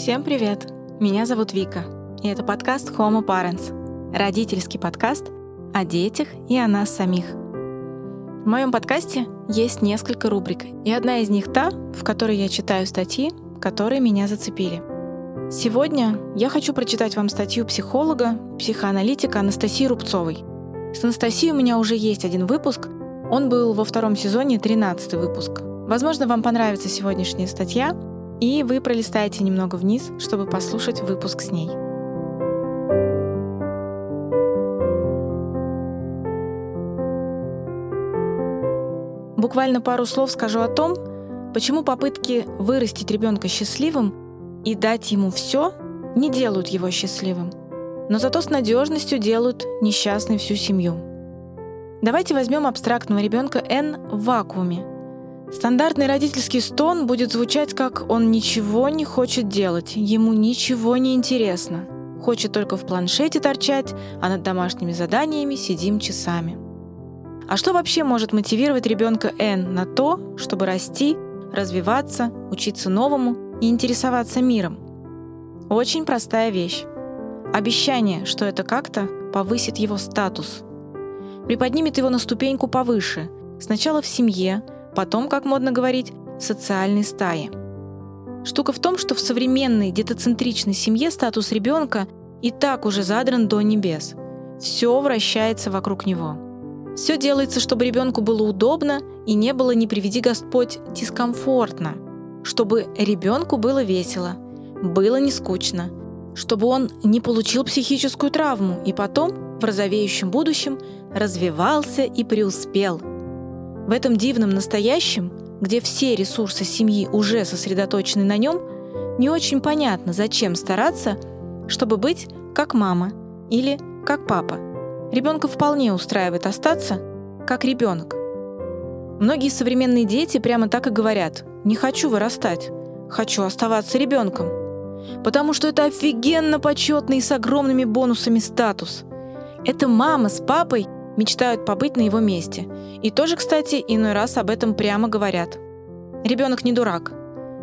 Всем привет! Меня зовут Вика, и это подкаст Homo Parents, родительский подкаст о детях и о нас самих. В моем подкасте есть несколько рубрик, и одна из них та, в которой я читаю статьи, которые меня зацепили. Сегодня я хочу прочитать вам статью психолога, психоаналитика Анастасии Рубцовой. С Анастасией у меня уже есть один выпуск, он был во втором сезоне, 13 выпуск. Возможно, вам понравится сегодняшняя статья, и вы пролистаете немного вниз, чтобы послушать выпуск с ней. Буквально пару слов скажу о том, почему попытки вырастить ребенка счастливым и дать ему все не делают его счастливым, но зато с надежностью делают несчастной всю семью. Давайте возьмем абстрактного ребенка N в вакууме – Стандартный родительский стон будет звучать как «он ничего не хочет делать, ему ничего не интересно, хочет только в планшете торчать, а над домашними заданиями сидим часами». А что вообще может мотивировать ребенка Н на то, чтобы расти, развиваться, учиться новому и интересоваться миром? Очень простая вещь. Обещание, что это как-то повысит его статус. Приподнимет его на ступеньку повыше, сначала в семье, потом, как модно говорить, социальной стае. Штука в том, что в современной детоцентричной семье статус ребенка и так уже задран до небес. Все вращается вокруг него. Все делается, чтобы ребенку было удобно и не было, не приведи Господь, дискомфортно. Чтобы ребенку было весело, было не скучно, чтобы он не получил психическую травму и потом, в розовеющем будущем, развивался и преуспел – в этом дивном настоящем, где все ресурсы семьи уже сосредоточены на нем, не очень понятно, зачем стараться, чтобы быть как мама или как папа. Ребенка вполне устраивает остаться как ребенок. Многие современные дети прямо так и говорят «не хочу вырастать, хочу оставаться ребенком», потому что это офигенно почетный и с огромными бонусами статус. Это мама с папой – мечтают побыть на его месте. И тоже, кстати, иной раз об этом прямо говорят. Ребенок не дурак.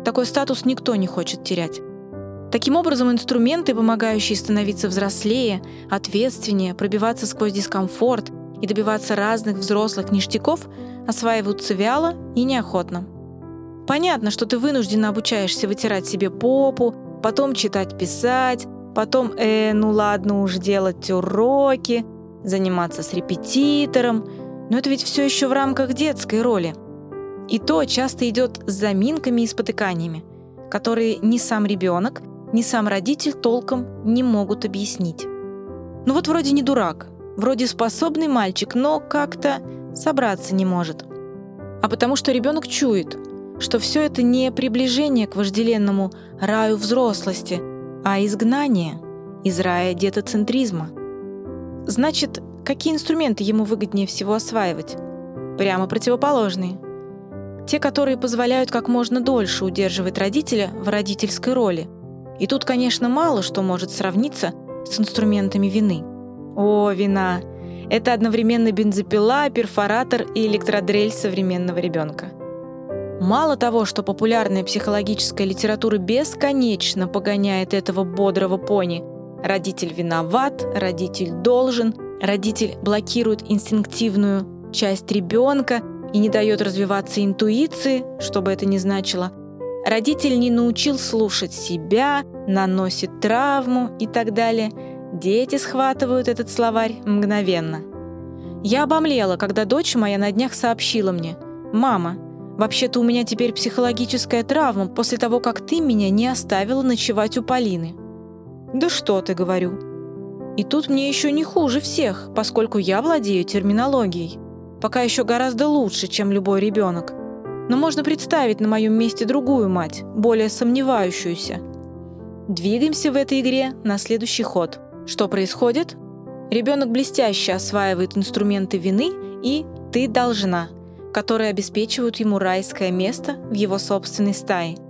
Такой статус никто не хочет терять. Таким образом, инструменты, помогающие становиться взрослее, ответственнее, пробиваться сквозь дискомфорт и добиваться разных взрослых ништяков, осваиваются вяло и неохотно. Понятно, что ты вынужденно обучаешься вытирать себе попу, потом читать, писать, потом, э, ну ладно уж, делать уроки – заниматься с репетитором, но это ведь все еще в рамках детской роли. И то часто идет с заминками и спотыканиями, которые ни сам ребенок, ни сам родитель толком не могут объяснить. Ну вот вроде не дурак, вроде способный мальчик, но как-то собраться не может. А потому что ребенок чует, что все это не приближение к вожделенному раю взрослости, а изгнание из рая детоцентризма – Значит, какие инструменты ему выгоднее всего осваивать? Прямо противоположные. Те, которые позволяют как можно дольше удерживать родителя в родительской роли. И тут, конечно, мало что может сравниться с инструментами вины. О, вина! Это одновременно бензопила, перфоратор и электродрель современного ребенка. Мало того, что популярная психологическая литература бесконечно погоняет этого бодрого пони – Родитель виноват, родитель должен, родитель блокирует инстинктивную часть ребенка и не дает развиваться интуиции, что бы это ни значило. Родитель не научил слушать себя, наносит травму и так далее. Дети схватывают этот словарь мгновенно. Я обомлела, когда дочь моя на днях сообщила мне, «Мама, вообще-то у меня теперь психологическая травма после того, как ты меня не оставила ночевать у Полины». «Да что ты, говорю». И тут мне еще не хуже всех, поскольку я владею терминологией. Пока еще гораздо лучше, чем любой ребенок. Но можно представить на моем месте другую мать, более сомневающуюся. Двигаемся в этой игре на следующий ход. Что происходит? Ребенок блестяще осваивает инструменты вины и «ты должна», которые обеспечивают ему райское место в его собственной стае –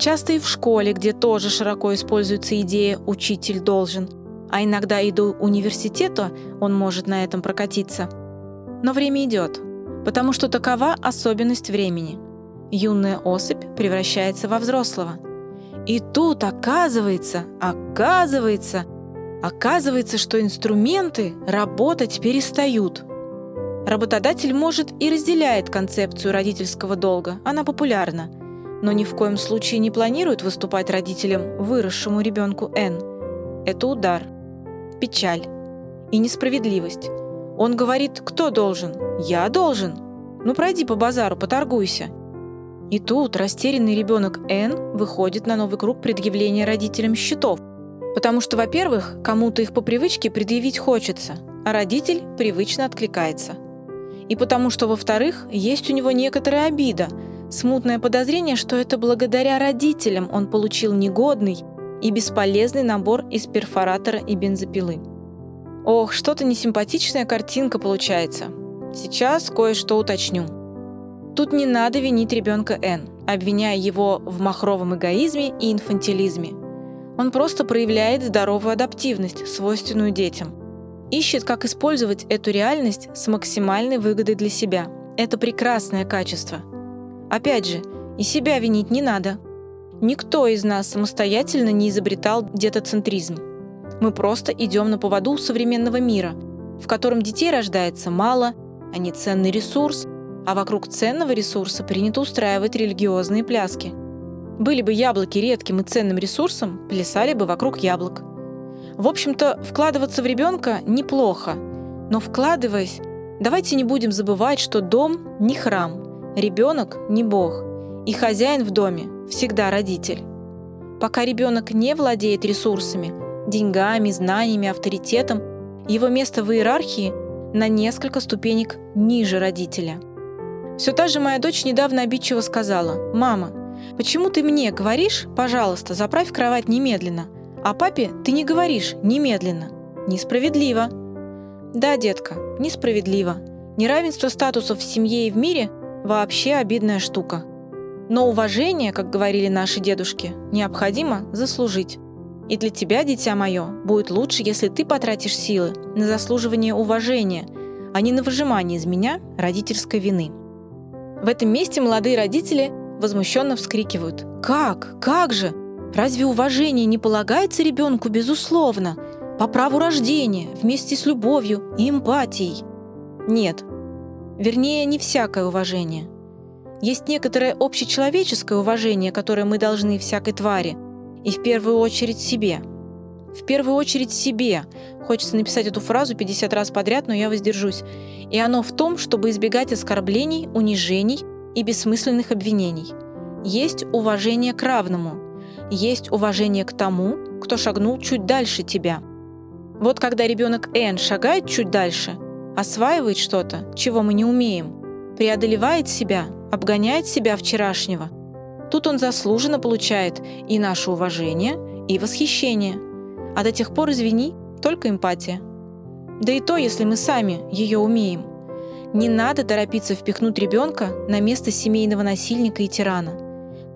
Часто и в школе, где тоже широко используется идея «учитель должен», а иногда и до университета он может на этом прокатиться. Но время идет, потому что такова особенность времени. Юная особь превращается во взрослого. И тут оказывается, оказывается, оказывается, что инструменты работать перестают. Работодатель может и разделяет концепцию родительского долга, она популярна, но ни в коем случае не планирует выступать родителем выросшему ребенку Н. Это удар, печаль и несправедливость. Он говорит, кто должен? Я должен. Ну пройди по базару, поторгуйся. И тут растерянный ребенок Н выходит на новый круг предъявления родителям счетов. Потому что, во-первых, кому-то их по привычке предъявить хочется, а родитель привычно откликается. И потому что, во-вторых, есть у него некоторая обида, смутное подозрение, что это благодаря родителям он получил негодный и бесполезный набор из перфоратора и бензопилы. Ох, что-то несимпатичная картинка получается. Сейчас кое-что уточню. Тут не надо винить ребенка Н, обвиняя его в махровом эгоизме и инфантилизме. Он просто проявляет здоровую адаптивность, свойственную детям. Ищет, как использовать эту реальность с максимальной выгодой для себя. Это прекрасное качество. Опять же, и себя винить не надо. Никто из нас самостоятельно не изобретал детоцентризм. Мы просто идем на поводу современного мира, в котором детей рождается мало, они ценный ресурс, а вокруг ценного ресурса принято устраивать религиозные пляски. Были бы яблоки редким и ценным ресурсом, плясали бы вокруг яблок. В общем-то, вкладываться в ребенка неплохо, но вкладываясь, давайте не будем забывать, что дом не храм, ребенок не бог, и хозяин в доме всегда родитель. Пока ребенок не владеет ресурсами, деньгами, знаниями, авторитетом, его место в иерархии на несколько ступенек ниже родителя. Все та же моя дочь недавно обидчиво сказала, «Мама, почему ты мне говоришь, пожалуйста, заправь кровать немедленно, а папе ты не говоришь немедленно? Несправедливо». Да, детка, несправедливо. Неравенство статусов в семье и в мире – вообще обидная штука. Но уважение, как говорили наши дедушки, необходимо заслужить. И для тебя, дитя мое, будет лучше, если ты потратишь силы на заслуживание уважения, а не на выжимание из меня родительской вины. В этом месте молодые родители возмущенно вскрикивают. «Как? Как же? Разве уважение не полагается ребенку безусловно, по праву рождения, вместе с любовью и эмпатией?» Нет. Вернее, не всякое уважение. Есть некоторое общечеловеческое уважение, которое мы должны всякой твари – и в первую очередь себе. В первую очередь себе. Хочется написать эту фразу 50 раз подряд, но я воздержусь. И оно в том, чтобы избегать оскорблений, унижений и бессмысленных обвинений. Есть уважение к равному. Есть уважение к тому, кто шагнул чуть дальше тебя. Вот когда ребенок Н шагает чуть дальше, осваивает что-то, чего мы не умеем, преодолевает себя, обгоняет себя вчерашнего – Тут он заслуженно получает и наше уважение, и восхищение. А до тех пор, извини, только эмпатия. Да и то, если мы сами ее умеем. Не надо торопиться впихнуть ребенка на место семейного насильника и тирана.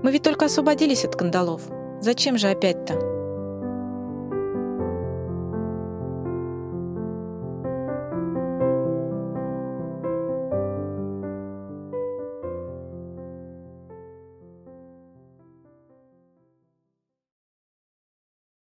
Мы ведь только освободились от кандалов. Зачем же опять-то?